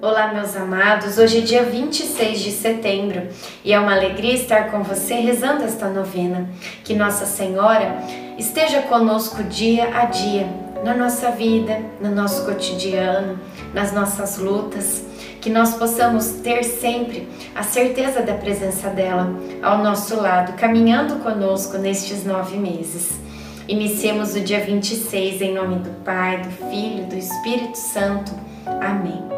Olá, meus amados. Hoje é dia 26 de setembro e é uma alegria estar com você rezando esta novena. Que Nossa Senhora esteja conosco dia a dia, na nossa vida, no nosso cotidiano, nas nossas lutas. Que nós possamos ter sempre a certeza da presença dela ao nosso lado, caminhando conosco nestes nove meses. Iniciemos o dia 26 em nome do Pai, do Filho, do Espírito Santo. Amém.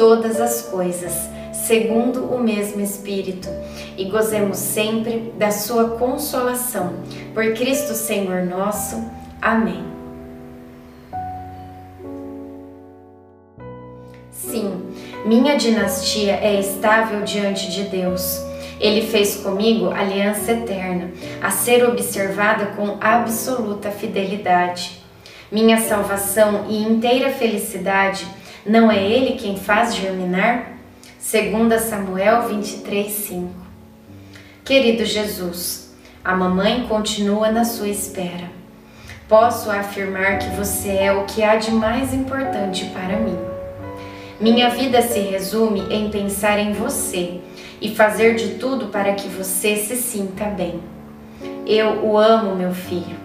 todas as coisas, segundo o mesmo Espírito, e gozemos sempre da Sua consolação. Por Cristo Senhor nosso. Amém. Sim, minha dinastia é estável diante de Deus. Ele fez comigo aliança eterna, a ser observada com absoluta fidelidade. Minha salvação e inteira felicidade não é ele quem faz germinar? 2 Samuel 23, 5. Querido Jesus, a mamãe continua na sua espera. Posso afirmar que você é o que há de mais importante para mim. Minha vida se resume em pensar em você e fazer de tudo para que você se sinta bem. Eu o amo, meu filho.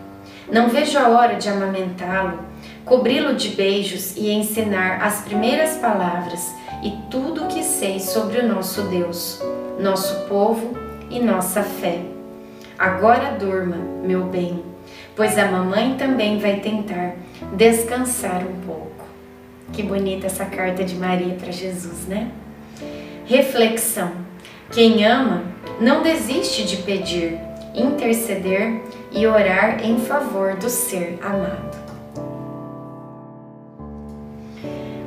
Não vejo a hora de amamentá-lo cobri-lo de beijos e ensinar as primeiras palavras e tudo o que sei sobre o nosso Deus, nosso povo e nossa fé. Agora durma, meu bem, pois a mamãe também vai tentar descansar um pouco. Que bonita essa carta de Maria para Jesus, né? Reflexão: quem ama não desiste de pedir, interceder e orar em favor do ser amado.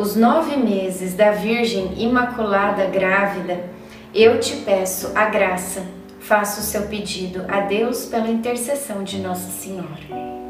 os nove meses da Virgem Imaculada Grávida, eu te peço a graça, faça o seu pedido a Deus pela intercessão de Nossa Senhora.